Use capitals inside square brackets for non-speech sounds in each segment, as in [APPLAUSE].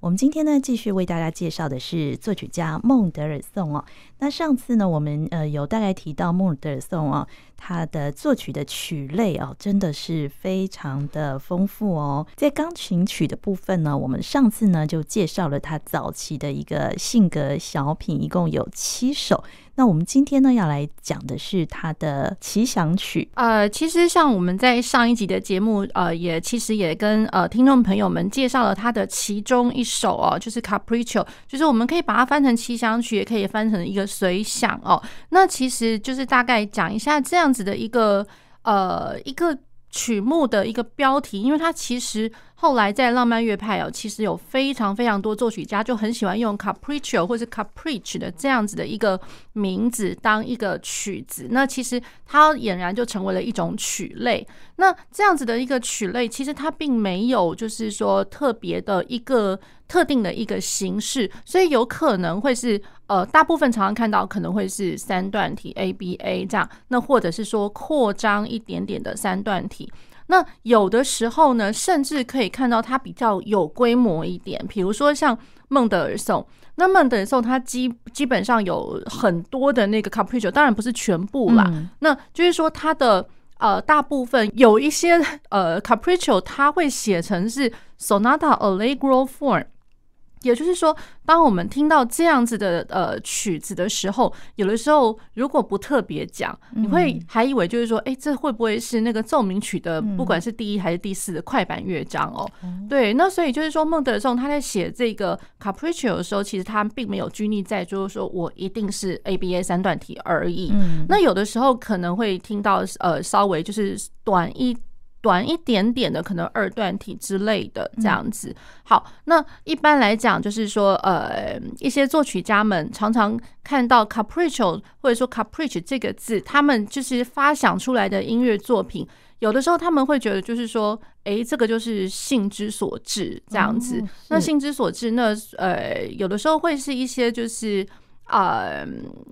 我们今天呢，继续为大家介绍的是作曲家孟德尔颂哦。那上次呢，我们呃有大概提到孟德尔颂哦，他的作曲的曲类哦，真的是非常的丰富哦。在钢琴曲的部分呢，我们上次呢就介绍了他早期的一个性格小品，一共有七首。那我们今天呢要来讲的是他的奇想曲。呃，其实像我们在上一集的节目，呃，也其实也跟呃听众朋友们介绍了他的其中一首哦，就是 Capriccio，就是我们可以把它翻成奇想曲，也可以翻成一个随想哦。那其实就是大概讲一下这样子的一个呃一个曲目的一个标题，因为它其实。后来在浪漫乐派哦，其实有非常非常多作曲家就很喜欢用 Capriccio 或是 capriccio 的这样子的一个名字当一个曲子。那其实它俨然就成为了一种曲类。那这样子的一个曲类，其实它并没有就是说特别的一个特定的一个形式，所以有可能会是呃，大部分常常看到可能会是三段体 ABA 这样，那或者是说扩张一点点的三段体。那有的时候呢，甚至可以看到它比较有规模一点，比如说像孟德尔颂。那孟德尔颂它基基本上有很多的那个 Capriccio，当然不是全部啦。嗯、那就是说它的呃大部分有一些呃 Capriccio，它会写成是 Sonata Allegro form。也就是说，当我们听到这样子的呃曲子的时候，有的时候如果不特别讲，你会还以为就是说，哎，这会不会是那个奏鸣曲的，不管是第一还是第四的快板乐章哦？对，那所以就是说，孟德尔颂他在写这个 Capriccio 的时候，其实他并没有拘泥在就是说我一定是 ABA 三段体而已。那有的时候可能会听到呃稍微就是短一。短一点点的，可能二段体之类的这样子。好，那一般来讲，就是说，呃，一些作曲家们常常看到 capriccio 或者说 capriccio 这个字，他们就是发想出来的音乐作品，有的时候他们会觉得，就是说，诶，这个就是性之所至这样子。那性之所至，那呃，有的时候会是一些就是。呃，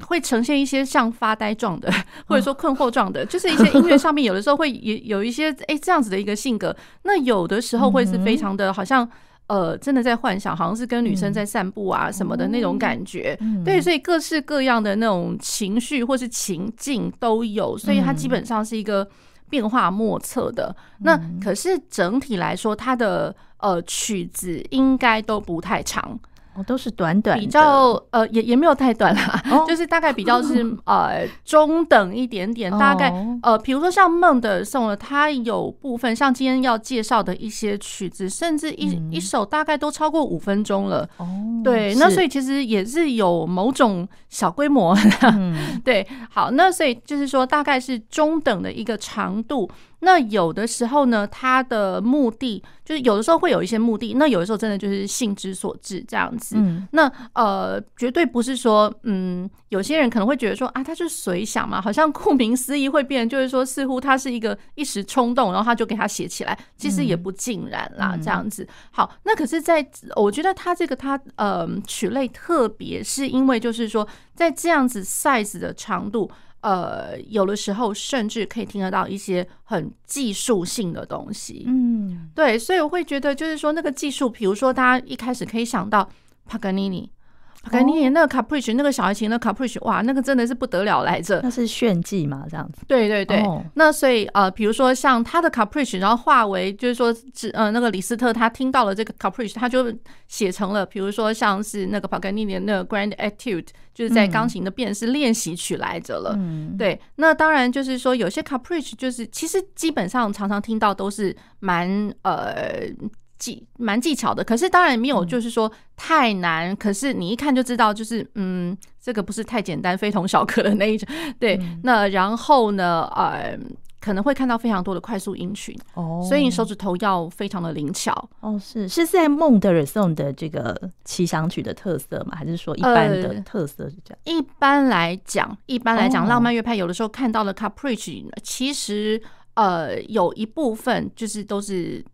会呈现一些像发呆状的，或者说困惑状的，就是一些音乐上面有的时候会也有一些哎这样子的一个性格。那有的时候会是非常的，好像呃真的在幻想，好像是跟女生在散步啊什么的那种感觉。对，所以各式各样的那种情绪或是情境都有，所以它基本上是一个变化莫测的。那可是整体来说，它的呃曲子应该都不太长。都是短短，比较呃，也也没有太短啦，就是大概比较是 [LAUGHS] 呃中等一点点，大概呃，比如说像孟德尔颂了，它有部分像今天要介绍的一些曲子，甚至一一首大概都超过五分钟了。哦，对，那所以其实也是有某种小规模的，[LAUGHS] 对，好，那所以就是说大概是中等的一个长度。那有的时候呢，他的目的就是有的时候会有一些目的，那有的时候真的就是性之所至这样子。嗯、那呃，绝对不是说，嗯，有些人可能会觉得说啊，他就是随想嘛，好像顾名思义会变，就是说似乎他是一个一时冲动，然后他就给他写起来，其实也不尽然啦，这样子。好，那可是在我觉得他这个他呃曲类特别是因为就是说在这样子 size 的长度。呃，有的时候甚至可以听得到一些很技术性的东西，嗯，对，所以我会觉得就是说那个技术，比如说大家一开始可以想到帕格尼尼。感觉你那个 Capriccio 那个小提琴的 Capriccio 哇，那个真的是不得了来着。那是炫技嘛，这样子。对对对。Oh. 那所以呃，比如说像他的 Capriccio 然后化为就是说，只呃那个李斯特他听到了这个 Capriccio 他就写成了，比如说像是那个帕格尼尼的那个 Grand Etude 就是在钢琴的变式练习曲来着了。嗯。对，那当然就是说有些 Capriccio 就是其实基本上常常听到都是蛮呃。技蛮技巧的，可是当然没有，就是说太难。嗯、可是你一看就知道，就是嗯，这个不是太简单、非同小可的那一种。对，嗯、那然后呢，呃，可能会看到非常多的快速音群哦，所以你手指头要非常的灵巧哦。是是在孟德尔颂的这个奇想曲的特色吗？还是说一般的特色是这样？呃、一般来讲，一般来讲，浪漫乐派有的时候看到了 Capriccio，其实呃有一部分就是都是。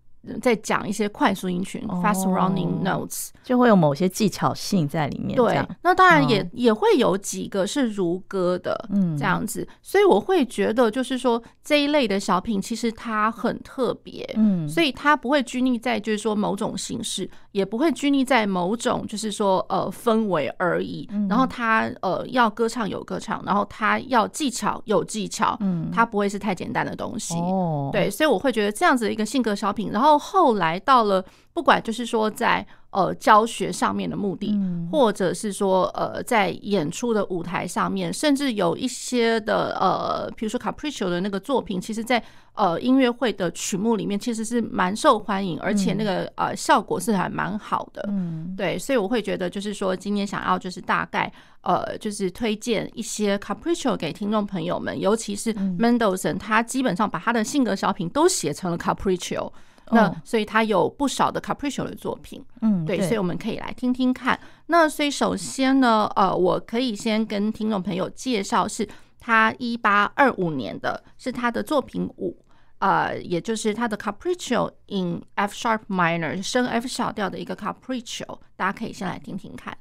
在讲一些快速音群、哦、（fast running notes），就会有某些技巧性在里面。对，那当然也、哦、也会有几个是如歌的，嗯，这样子。所以我会觉得，就是说这一类的小品其实它很特别，嗯，所以它不会拘泥在就是说某种形式，也不会拘泥在某种就是说呃氛围而已。嗯、然后他呃要歌唱有歌唱，然后他要技巧有技巧，嗯，他不会是太简单的东西。哦，对，所以我会觉得这样子的一个性格小品，然后。后来到了，不管就是说在呃教学上面的目的，或者是说呃在演出的舞台上面，甚至有一些的呃，比如说 Capriccio 的那个作品，其实在呃音乐会的曲目里面，其实是蛮受欢迎，而且那个呃效果是还蛮好的。嗯，对，所以我会觉得就是说今天想要就是大概呃就是推荐一些 Capriccio 给听众朋友们，尤其是 Mendelssohn，他基本上把他的性格小品都写成了 Capriccio。那所以他有不少的 Capriccio 的作品，嗯，对，所以我们可以来听听看。那所以首先呢，呃，我可以先跟听众朋友介绍，是他一八二五年的，是他的作品五，呃，也就是他的 Capriccio in F sharp minor 升 F 小调的一个 Capriccio，大家可以先来听听看。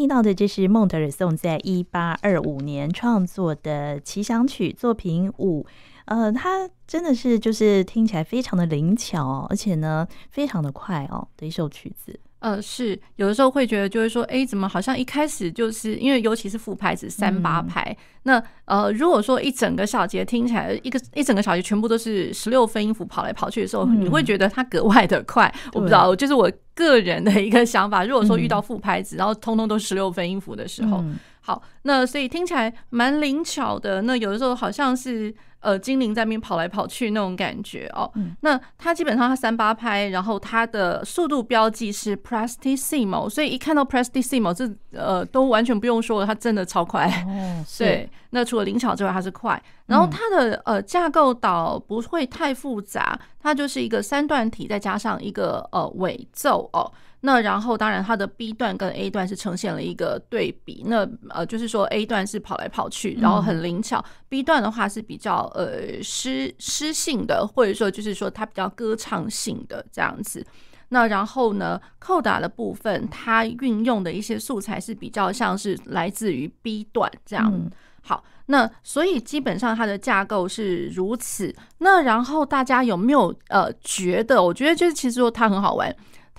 听到的，这是孟德尔颂在一八二五年创作的奇想曲作品五。呃，它真的是就是听起来非常的灵巧哦，而且呢，非常的快哦的一首曲子。呃，是有的时候会觉得，就是说，哎，怎么好像一开始就是因为尤其是副拍子三八拍，嗯、那呃，如果说一整个小节听起来一个一整个小节全部都是十六分音符跑来跑去的时候，嗯、你会觉得它格外的快。我不知道，就是我个人的一个想法。如果说遇到副拍子，嗯、然后通通都是十六分音符的时候，嗯、好，那所以听起来蛮灵巧的。那有的时候好像是。呃，精灵在那边跑来跑去那种感觉哦。嗯、那它基本上它三八拍，然后它的速度标记是 prestissimo，所以一看到 prestissimo，这呃都完全不用说了，它真的超快。哦，[LAUGHS] 对。那除了灵巧之外，它是快。然后它的呃架构倒不会太复杂，它就是一个三段体，再加上一个呃尾奏哦。那然后，当然，它的 B 段跟 A 段是呈现了一个对比。那呃，就是说 A 段是跑来跑去，然后很灵巧；B 段的话是比较呃诗诗性的，或者说就是说它比较歌唱性的这样子。那然后呢，扣打的部分，它运用的一些素材是比较像是来自于 B 段这样。好，那所以基本上它的架构是如此。那然后大家有没有呃觉得？我觉得就是其实说它很好玩。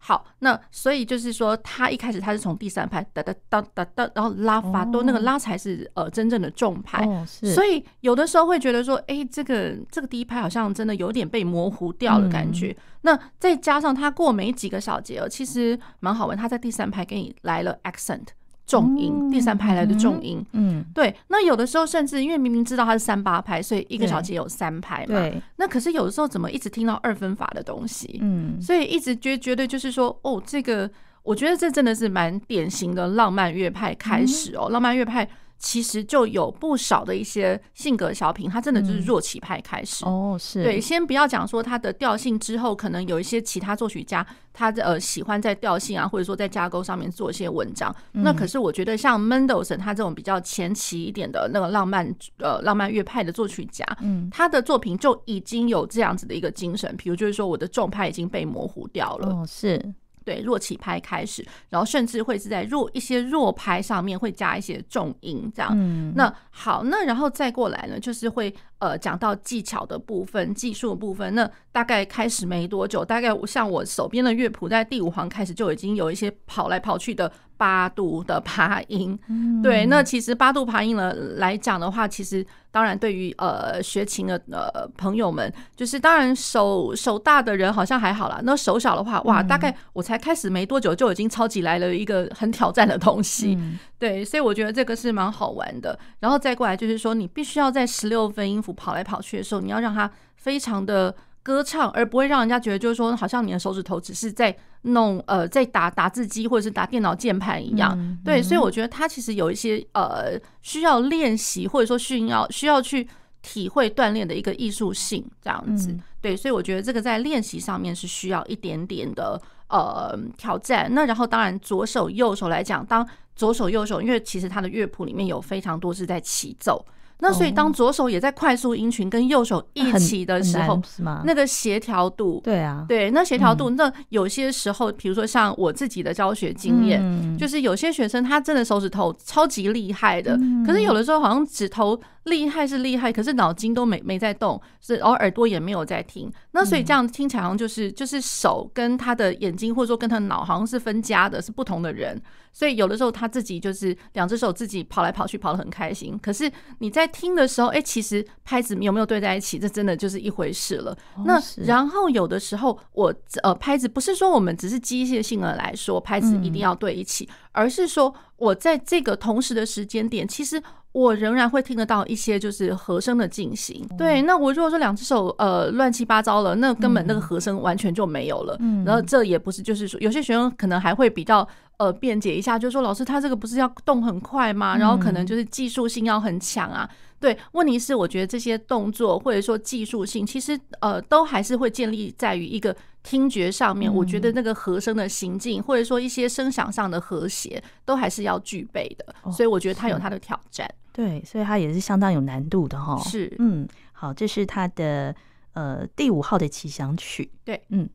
好，那所以就是说他一开始他是从第三拍哒哒哒哒哒，然后拉发哆，那个拉才是呃真正的重拍，所以有的时候会觉得说，哎，这个这个第一拍好像真的有点被模糊掉了感觉。那再加上他过没几个小节，其实蛮好玩，他在第三拍给你来了 accent。重音，第三拍来的重音，嗯，对。那有的时候甚至因为明明知道它是三八拍，所以一个小节有三拍嘛。对。那可是有的时候怎么一直听到二分法的东西？嗯。所以一直觉觉得就是说，哦，这个我觉得这真的是蛮典型的浪漫乐派开始哦，浪漫乐派。其实就有不少的一些性格小品，它真的就是弱起派开始、嗯、哦，是对。先不要讲说它的调性，之后可能有一些其他作曲家，他呃喜欢在调性啊，或者说在架构上面做一些文章。嗯、那可是我觉得像 Mendelssohn 他这种比较前期一点的那个浪漫呃浪漫乐派的作曲家，嗯，他的作品就已经有这样子的一个精神，比如就是说我的重派已经被模糊掉了，哦，是。对，弱起拍开始，然后甚至会是在弱一些弱拍上面会加一些重音，这样。嗯、那好，那然后再过来呢，就是会呃讲到技巧的部分、技术的部分。那大概开始没多久，大概像我手边的乐谱，在第五行开始就已经有一些跑来跑去的。八度的爬音，对，那其实八度爬音了来讲的话，其实当然对于呃学琴的呃朋友们，就是当然手手大的人好像还好啦，那手小的话，哇，大概我才开始没多久就已经超级来了一个很挑战的东西，对，所以我觉得这个是蛮好玩的。然后再过来就是说，你必须要在十六分音符跑来跑去的时候，你要让它非常的。歌唱，而不会让人家觉得就是说，好像你的手指头只是在弄呃，在打打字机或者是打电脑键盘一样。嗯、对，所以我觉得他其实有一些呃需要练习，或者说需要需要去体会锻炼的一个艺术性这样子。嗯、对，所以我觉得这个在练习上面是需要一点点的呃挑战。那然后当然左手右手来讲，当左手右手，因为其实他的乐谱里面有非常多是在齐奏。那所以，当左手也在快速音群跟右手一起的时候，那个协调度，对啊，对，那协调度，那有些时候，比如说像我自己的教学经验，就是有些学生他真的手指头超级厉害的，可是有的时候好像指头厉害是厉害，可是脑筋都没没在动，是然后耳朵也没有在听。那所以这样听起来好像就是就是手跟他的眼睛或者说跟他的脑好像是分家的，是不同的人。所以有的时候他自己就是两只手自己跑来跑去，跑得很开心。可是你在听的时候，哎，其实拍子有没有对在一起，这真的就是一回事了。那然后有的时候我呃拍子不是说我们只是机械性的来说拍子一定要对一起，而是说我在这个同时的时间点，其实。我仍然会听得到一些就是和声的进行，对。那我如果说两只手呃乱七八糟了，那根本那个和声完全就没有了。然后这也不是就是说有些学生可能还会比较呃辩解一下，就是说老师他这个不是要动很快吗？然后可能就是技术性要很强啊。对，问题是我觉得这些动作或者说技术性，其实呃都还是会建立在于一个听觉上面。我觉得那个和声的行进，或者说一些声响上的和谐，都还是要具备的。所以我觉得它有它的挑战。对，所以它也是相当有难度的哈。是，嗯，好，这是它的呃第五号的奇想曲。对，嗯。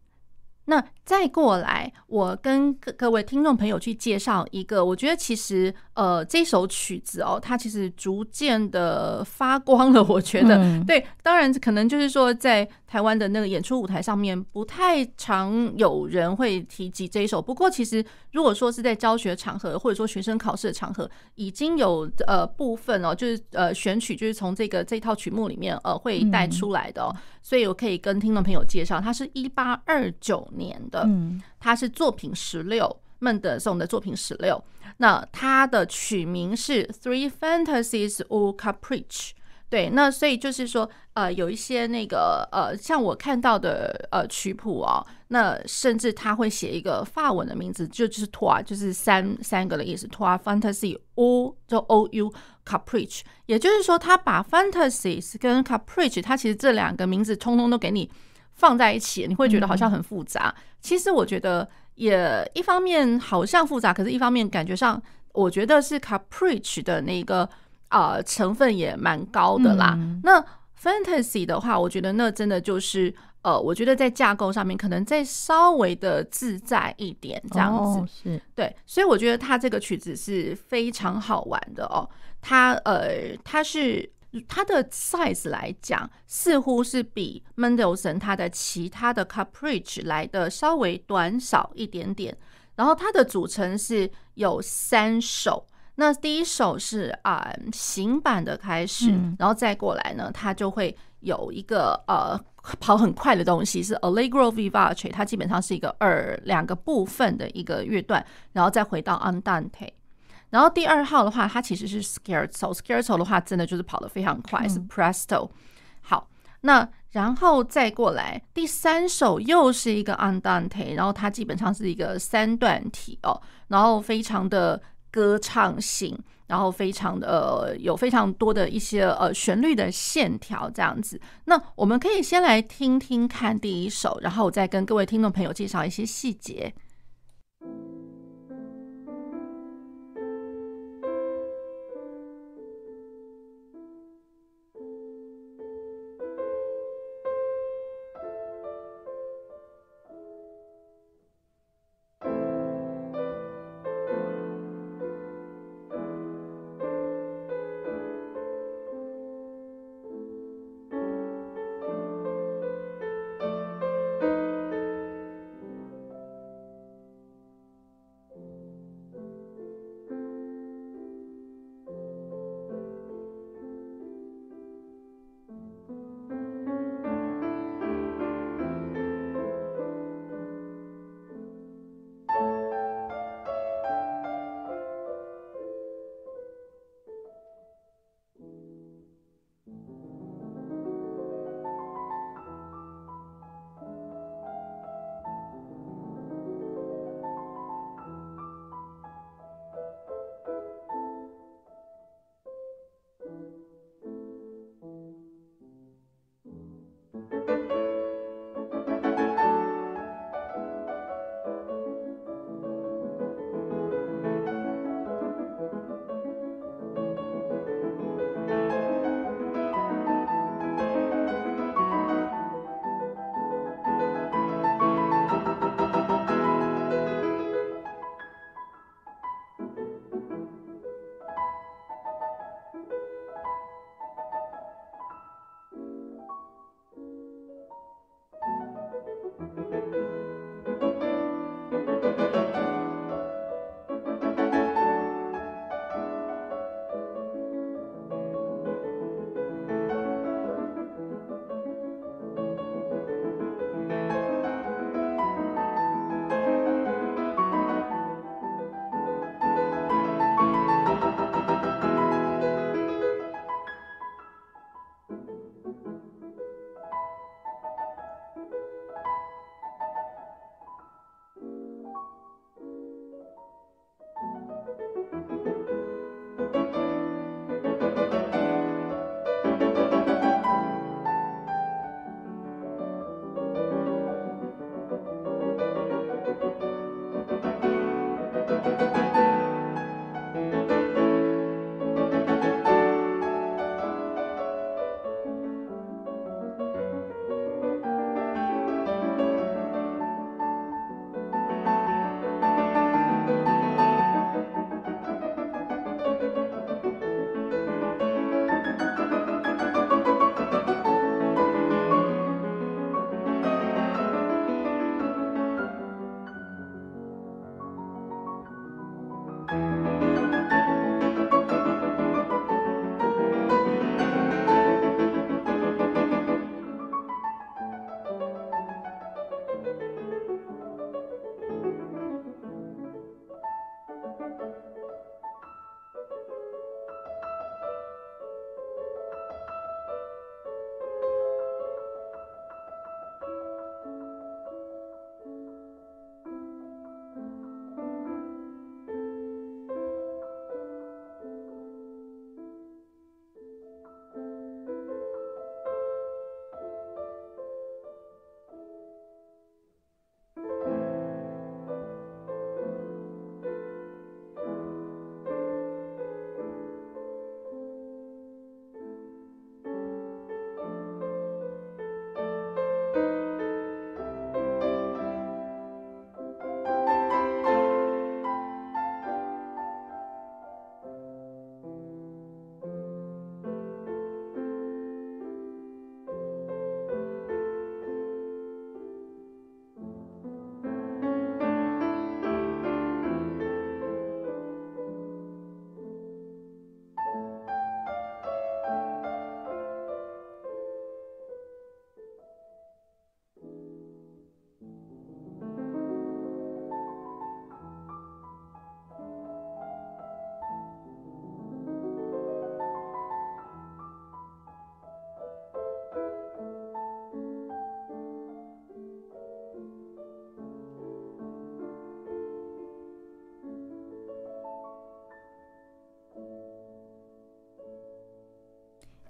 那再过来，我跟各各位听众朋友去介绍一个，我觉得其实呃这首曲子哦，它其实逐渐的发光了。我觉得，嗯、对，当然可能就是说在台湾的那个演出舞台上面，不太常有人会提及这一首。不过，其实如果说是在教学场合或者说学生考试的场合，已经有呃部分哦，就是呃选曲就是从这个这套曲目里面呃会带出来的哦。嗯所以我可以跟听众朋友介绍，它是一八二九年的，它是作品十六，孟德尔颂的作品十六。那它的曲名是 Three Fantasies or Capriches。对，那所以就是说，呃，有一些那个呃，像我看到的呃曲谱哦，那甚至他会写一个法文的名字，就就是 Trois，就是三三个的意思，Trois Fantasies ou 就 O U Capriche，也就是说，他把 Fantasies 跟 Capriche，他其实这两个名字通通都给你放在一起，你会觉得好像很复杂。嗯、其实我觉得也一方面好像复杂，可是一方面感觉上，我觉得是 Capriche 的那个。啊、呃，成分也蛮高的啦。嗯、那 fantasy 的话，我觉得那真的就是呃，我觉得在架构上面可能再稍微的自在一点，这样子、哦、是对。所以我觉得它这个曲子是非常好玩的哦。它呃，它是它的 size 来讲，似乎是比 Mendelssohn 它的其他的 Caprice 来的稍微短少一点点。然后它的组成是有三首。那第一首是啊行版的开始，然后再过来呢，它就会有一个呃跑很快的东西，是 Allegro vivace，它基本上是一个二两个部分的一个乐段，然后再回到 Andante。然后第二号的话，它其实是 Scherzo，Scherzo 的话真的就是跑得非常快，是 Presto。好，那然后再过来第三首又是一个 Andante，然后它基本上是一个三段体哦，然后非常的。歌唱性，然后非常的，有非常多的一些呃旋律的线条这样子。那我们可以先来听听看第一首，然后我再跟各位听众朋友介绍一些细节。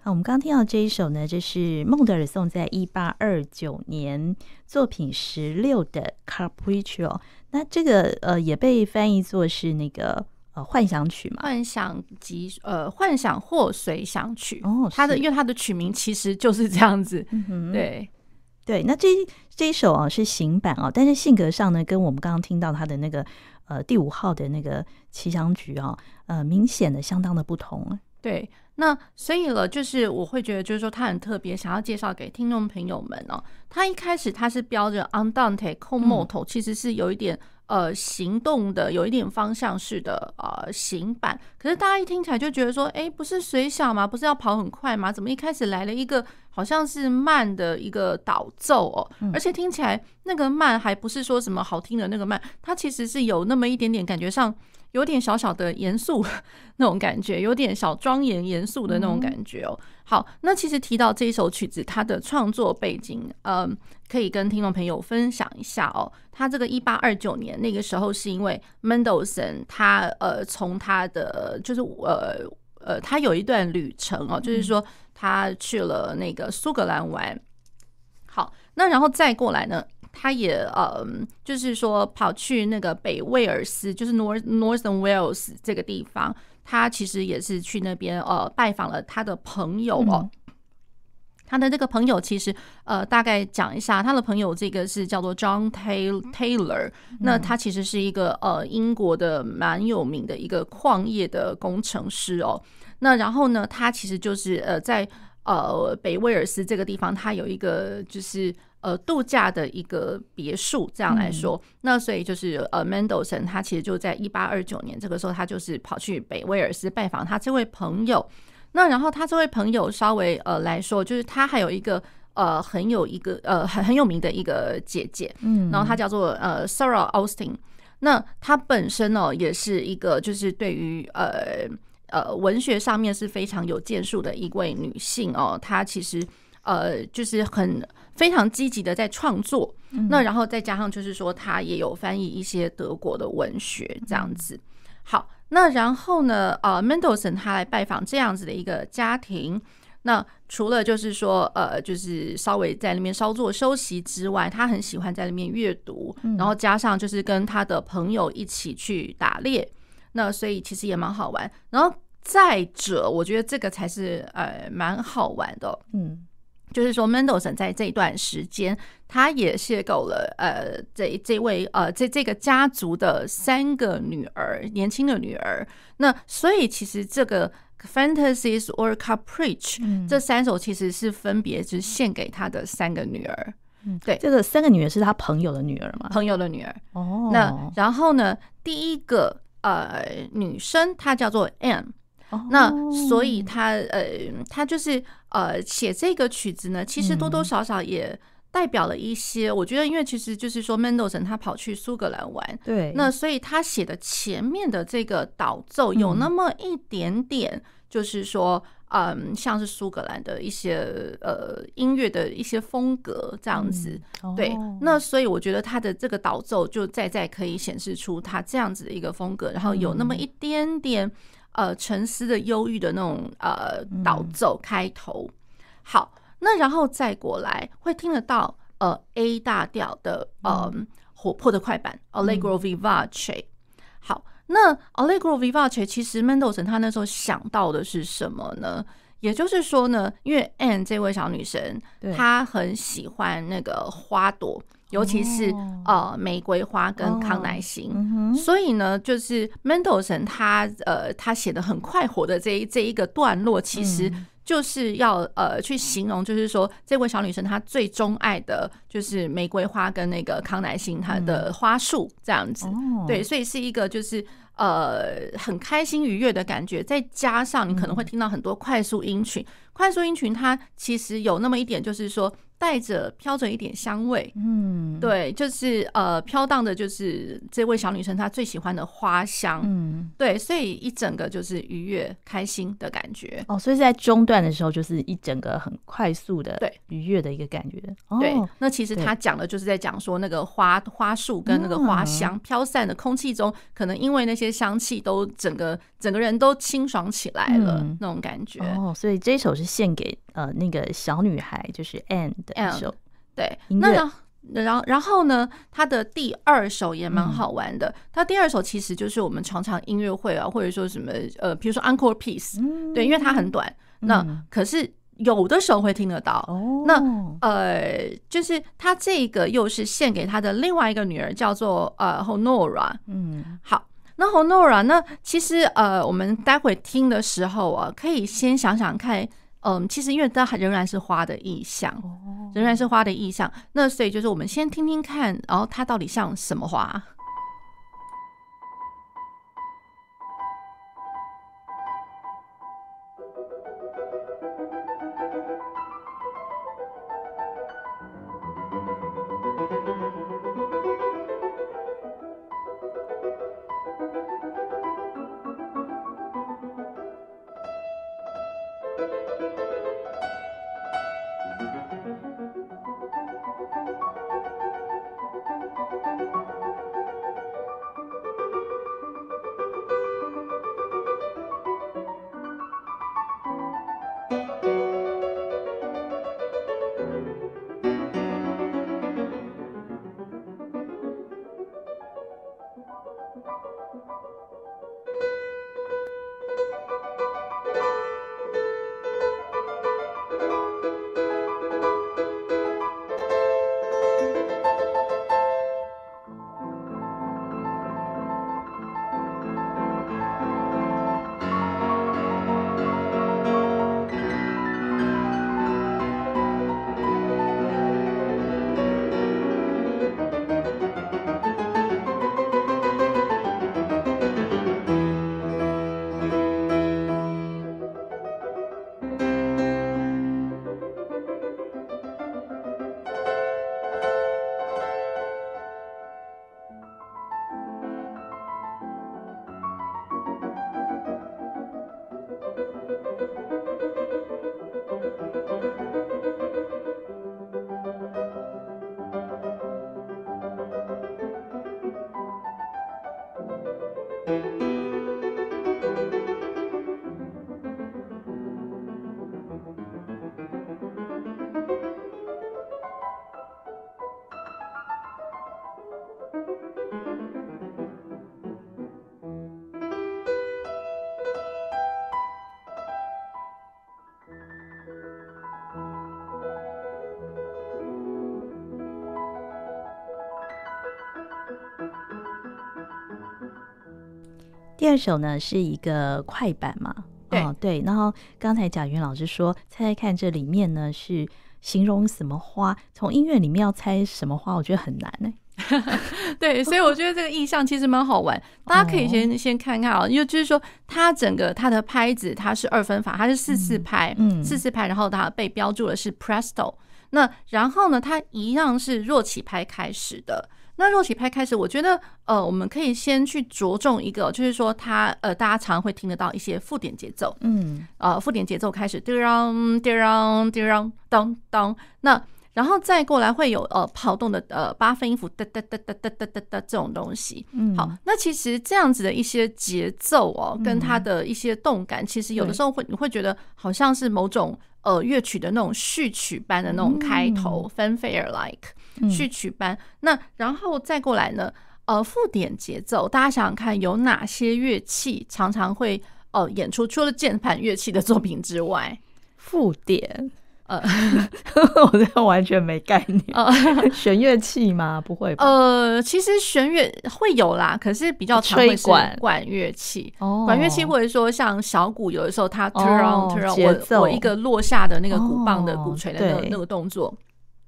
好，我们刚刚听到这一首呢，这是孟德尔颂在一八二九年作品十六的 Capriccio。那这个呃也被翻译作是那个呃幻想曲嘛？幻想及呃幻想或随想曲。哦，它的因为它的曲名其实就是这样子。嗯哼，对对。那这这一首啊是行版啊，但是性格上呢，跟我们刚刚听到他的那个呃第五号的那个奇想曲啊，呃明显的相当的不同。对。那所以了，就是我会觉得，就是说他很特别，想要介绍给听众朋友们哦。他一开始他是标着 Andante con moto，其实是有一点呃行动的，有一点方向式的呃行板。可是大家一听起来就觉得说，哎，不是水小吗？不是要跑很快吗？怎么一开始来了一个好像是慢的一个导奏哦？而且听起来那个慢还不是说什么好听的那个慢，它其实是有那么一点点感觉上。有点小小的严肃那种感觉，有点小庄严严肃的那种感觉哦。好，那其实提到这一首曲子，它的创作背景，嗯，可以跟听众朋友分享一下哦。他这个一八二九年那个时候，是因为 Mendelssohn 他呃从他的就是呃呃他有一段旅程哦，就是说他去了那个苏格兰玩。好，那然后再过来呢？他也呃，就是说跑去那个北威尔斯，就是 North Northern Wales 这个地方，他其实也是去那边呃拜访了他的朋友哦。他的这个朋友其实呃，大概讲一下，他的朋友这个是叫做 John Taylor，那他其实是一个呃英国的蛮有名的一个矿业的工程师哦。那然后呢，他其实就是呃在呃北威尔斯这个地方，他有一个就是。呃，度假的一个别墅，这样来说，嗯、那所以就是呃，Mendelssohn 他其实就在一八二九年这个时候，他就是跑去北威尔斯拜访他这位朋友。那然后他这位朋友稍微呃来说，就是他还有一个呃很有一个呃很很有名的一个姐姐，嗯，然后她叫做呃 Sarah Austin。那她本身呢也是一个就是对于呃呃文学上面是非常有建树的一位女性哦，她其实呃就是很。非常积极的在创作，那然后再加上就是说，他也有翻译一些德国的文学这样子。好，那然后呢，呃，Mendelssohn 他来拜访这样子的一个家庭，那除了就是说，呃，就是稍微在那边稍作休息之外，他很喜欢在那边阅读，然后加上就是跟他的朋友一起去打猎，那所以其实也蛮好玩。然后再者，我觉得这个才是呃蛮好玩的，嗯。就是说，Mendelssohn 在这一段时间，他也邂逅了呃，这这位呃，这这个家族的三个女儿，年轻的女儿。那所以其实这个 Fantasies or Capricci、嗯、这三首其实是分别就是献给他的三个女儿。嗯，对，这个三个女儿是他朋友的女儿嘛？朋友的女儿。哦，那然后呢，第一个呃女生她叫做那所以他呃，他就是呃，写这个曲子呢，其实多多少少也代表了一些。我觉得，因为其实就是说，Mendelssohn 他跑去苏格兰玩，对，那所以他写的前面的这个导奏有那么一点点，就是说，嗯，像是苏格兰的一些呃音乐的一些风格这样子。对，那所以我觉得他的这个导奏就在在可以显示出他这样子的一个风格，然后有那么一点点。呃，沉思的、忧郁的那种呃导奏开头，好，那然后再过来会听得到呃 A 大调的呃活泼的快板 Allegro vivace。好，那 Allegro vivace 其实 Mendelssohn 他那时候想到的是什么呢？也就是说呢，因为 Anne 这位小女生，她很喜欢那个花朵。尤其是呃玫瑰花跟康乃馨，哦嗯、所以呢，就是 Mendelssohn 他呃他写的很快活的这一这一个段落，其实就是要呃去形容，就是说这位小女生她最钟爱的就是玫瑰花跟那个康乃馨，它的花束这样子。嗯、对，所以是一个就是呃很开心愉悦的感觉，再加上你可能会听到很多快速音群，快速音群它其实有那么一点就是说。带着飘着一点香味，嗯，对，就是呃飘荡的，就是这位小女生她最喜欢的花香，嗯，对，所以一整个就是愉悦开心的感觉。哦，所以在中段的时候，就是一整个很快速的对。愉悦的一个感觉。对，哦、那其实他讲的就是在讲说那个花花束跟那个花香飘散的空气中，可能因为那些香气都整个整个人都清爽起来了、嗯、那种感觉。哦，所以这一首是献给呃那个小女孩，就是 Anne 的一首。对，那然后然后然后呢，他的第二首也蛮好玩的。他、嗯、第二首其实就是我们常常音乐会啊，或者说什么呃，比如说 Encore Piece，、嗯、对，因为它很短。那、嗯、可是有的时候会听得到。哦、那呃，就是他这个又是献给他的另外一个女儿，叫做呃 Honora。嗯，好，那 Honora 那其实呃，我们待会听的时候啊，可以先想想看。嗯，其实因为它仍然是花的意象，仍然是花的意象。那所以就是我们先听听看，然后它到底像什么花？[LAUGHS] 第二首呢是一个快板嘛，对、哦、对。然后刚才贾云老师说，猜猜看这里面呢是形容什么花？从音乐里面要猜什么花，我觉得很难呢。[LAUGHS] 对，所以我觉得这个意象其实蛮好玩，[LAUGHS] 大家可以先、哦、先看看啊，因为就是说它整个它的拍子它是二分法，它是四四拍，嗯，四四拍，然后它被标注的是 Presto。那然后呢，它一样是弱起拍开始的。那弱起拍开始，我觉得呃，我们可以先去着重一个，就是说它呃，大家常会听得到一些附点节奏，嗯，呃，附点节奏开始，滴啷滴啷滴啷当当，那然后再过来会有呃跑动的呃八分音符哒哒哒哒哒哒哒哒这种东西，嗯，好，那其实这样子的一些节奏哦，跟它的一些动感，其实有的时候会你会觉得好像是某种呃乐曲的那种序曲般的那种开头，fanfare like。序曲般，那然后再过来呢？呃，附点节奏，大家想想看，有哪些乐器常常会呃演出？除了键盘乐器的作品之外，附点，呃，[LAUGHS] 我这个完全没概念。[LAUGHS] 呃，弦乐器吗？不会吧？呃，其实弦乐会有啦，可是比较常会是管管乐器，管乐器或者说像小鼓，有的时候它 turn turn，我我一个落下的那个鼓棒的鼓槌的那个那个动作，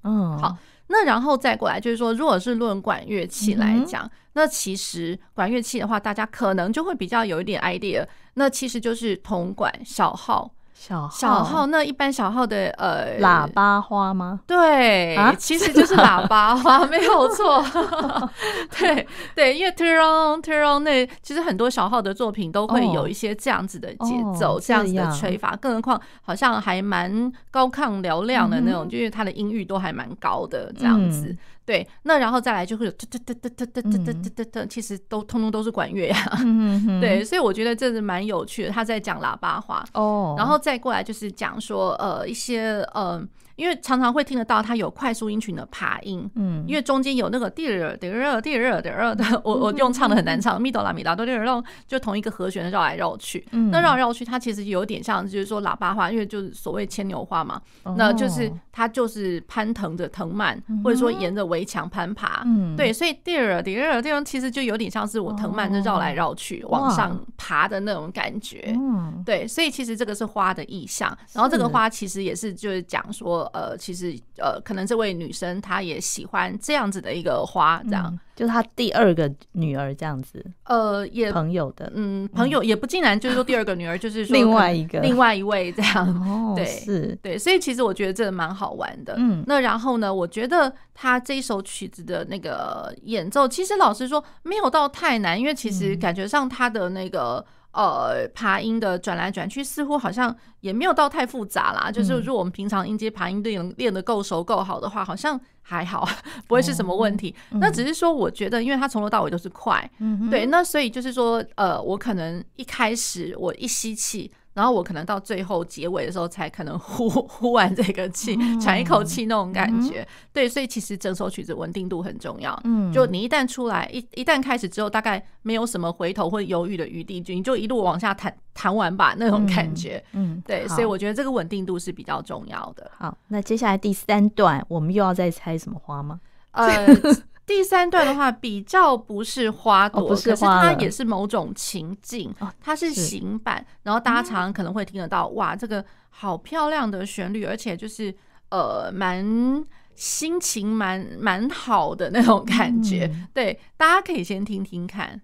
嗯，好。那然后再过来，就是说，如果是论管乐器来讲，嗯、那其实管乐器的话，大家可能就会比较有一点 idea。那其实就是铜管、小号，小号小号，那一般小号的呃喇叭花吗？对，啊、其实就是喇叭花，没有错。[LAUGHS] 对对，因为 Tyrone Tyrone 那其实很多小号的作品都会有一些这样子的节奏，哦、这样子的吹法，更何况好像还蛮高亢嘹亮的那种，嗯、就因为它的音域都还蛮高的这样子。嗯对，那然后再来就会有哒哒哒哒哒哒哒哒哒哒，其实都通通都是管乐呀。对，所以我觉得这是蛮有趣的。他在讲喇叭话哦，然后再过来就是讲说呃一些呃。因为常常会听得到它有快速音群的爬音，嗯，因为中间有那个滴热滴儿滴儿滴热的，我我用唱的很难唱，咪哆啦咪啦哆滴儿哆，就同一个和弦的绕来绕去，那绕来绕去，它其实有点像就是说喇叭话，因为就是所谓牵牛花嘛，那就是它就是攀藤着藤蔓，或者说沿着围墙攀爬，嗯，对，所以第二第二地方其实就有点像是我藤蔓就绕来绕去往上爬的那种感觉，嗯，对，所以其实这个是花的意象，然后这个花其实也是就是讲说。呃，其实呃，可能这位女生她也喜欢这样子的一个花，这样，嗯、就是她第二个女儿这样子。呃，也朋友的，嗯，朋友也不尽然就是说第二个女儿，就是说另外一个，另外一位这样。哦，对，是，对，所以其实我觉得这蛮好玩的。嗯，那然后呢，我觉得他这一首曲子的那个演奏，其实老实说没有到太难，因为其实感觉上他的那个。呃，爬音的转来转去，似乎好像也没有到太复杂啦。就是如果我们平常音阶爬音练练得够熟够好的话，好像还好，[LAUGHS] 不会是什么问题。那只是说，我觉得，因为它从头到尾都是快，对，那所以就是说，呃，我可能一开始我一吸气。然后我可能到最后结尾的时候才可能呼 [LAUGHS] 呼完这个气，喘一口气那种感觉。嗯、对，所以其实整首曲子稳定度很重要。嗯，就你一旦出来，一一旦开始之后，大概没有什么回头或犹豫的余地，就你就一路往下弹弹完吧那种感觉。嗯，对，所以我觉得这个稳定度是比较重要的。好，那接下来第三段，我们又要再猜什么花吗？呃。[LAUGHS] 第三段的话，比较不是花朵，可是它也是某种情境，它是行板，然后大家常常可能会听得到，哇，这个好漂亮的旋律，而且就是呃，蛮心情蛮蛮好的那种感觉，对，大家可以先听听看。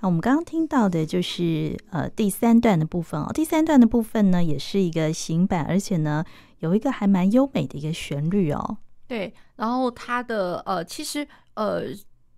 好，我们刚刚听到的就是呃第三段的部分哦。第三段的部分呢，也是一个行板，而且呢有一个还蛮优美的一个旋律哦。对，然后它的呃，其实呃，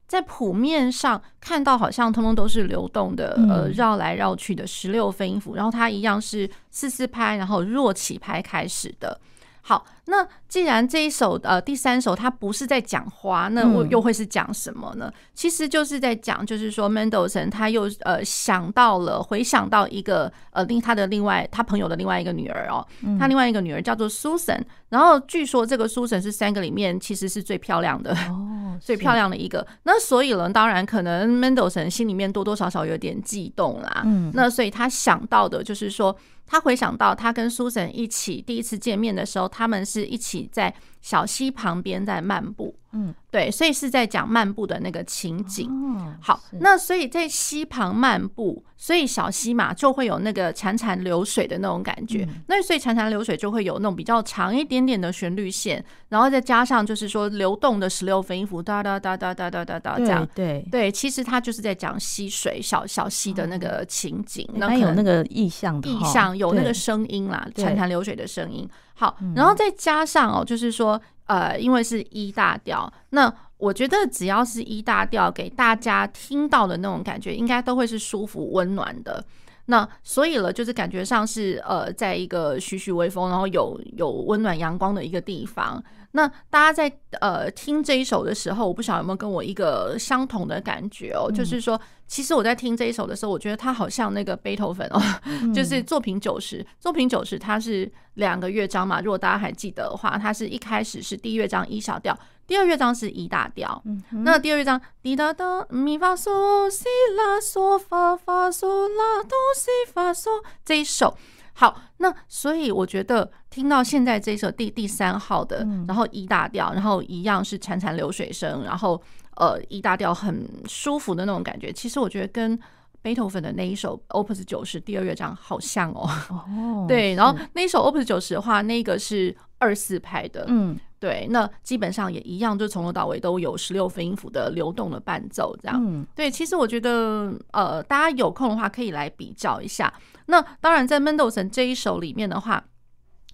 在谱面上看到好像通通都是流动的，呃，绕来绕去的十六分音符，然后它一样是四四拍，然后弱起拍开始的。好，那既然这一首呃第三首它不是在讲花，那我又会是讲什么呢？嗯、其实就是在讲，就是说 Mendelssohn 他又呃想到了，回想到一个呃另他的另外他朋友的另外一个女儿哦，他另外一个女儿叫做 Susan，然后据说这个 Susan 是三个里面其实是最漂亮的。哦，最漂亮的一个。那所以呢，当然可能 Mendelssohn 心里面多多少少有点悸动啦，嗯，那所以他想到的就是说。他回想到他跟 Susan 一起第一次见面的时候，他们是一起在小溪旁边在漫步。嗯，对，所以是在讲漫步的那个情景。哦、好，那所以在溪旁漫步，所以小溪嘛就会有那个潺潺流水的那种感觉。嗯、那所以潺潺流水就会有那种比较长一点点的旋律线，然后再加上就是说流动的十六分音符，哒哒哒哒哒哒哒哒这样。对对，其实它就是在讲溪水小小溪的那个情景，那、嗯、有那个意象的，意象有那个声音啦，潺潺流水的声音。好，然后再加上哦，就是说。呃，因为是一大调，那我觉得只要是一大调，给大家听到的那种感觉，应该都会是舒服温暖的。那所以了，就是感觉上是呃，在一个徐徐微风，然后有有温暖阳光的一个地方。那大家在呃听这一首的时候，我不晓得有没有跟我一个相同的感觉哦，就是说，其实我在听这一首的时候，我觉得它好像那个贝多芬哦，[LAUGHS] 就是。作品九十，作品九十它是两个乐章嘛，如果大家还记得的话，它是一开始是第一乐章一小调，第二乐章是一大调，那第二乐章滴答答咪发嗦西拉嗦发发嗦拉哆西发嗦这一首。好，那所以我觉得听到现在这一首第第三号的，然后一大调，然后一样是潺潺流水声，然后呃一大调很舒服的那种感觉。其实我觉得跟贝多芬的那一首 Opus 九十第二乐章好像哦。哦，[LAUGHS] 对，然后那一首 Opus 九十的话，那个是二四拍的，嗯，对，那基本上也一样，就从头到尾都有十六分音符的流动的伴奏，这样。嗯，对，其实我觉得呃，大家有空的话可以来比较一下。那当然，在 Mendelssohn 这一首里面的话，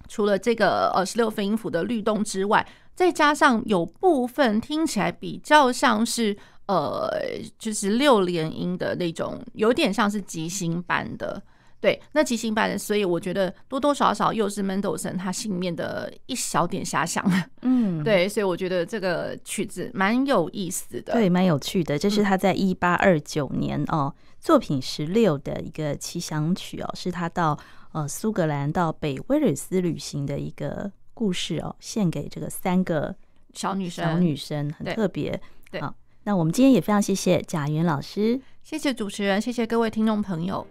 除了这个呃十六分音符的律动之外，再加上有部分听起来比较像是呃，就是六连音的那种，有点像是即兴版的。对，那即兴版的，所以我觉得多多少少又是 Mendelssohn 他心里面的一小点遐想。[LAUGHS] 嗯，对，所以我觉得这个曲子蛮有意思的，对，蛮有趣的。这是他在一八二九年哦，作品十六的一个奇想曲哦，是他到呃苏格兰到北威尔斯旅行的一个故事哦，献给这个三个小女生，小女生很特别。对，好，那我们今天也非常谢谢贾云老师，谢谢主持人，谢谢各位听众朋友。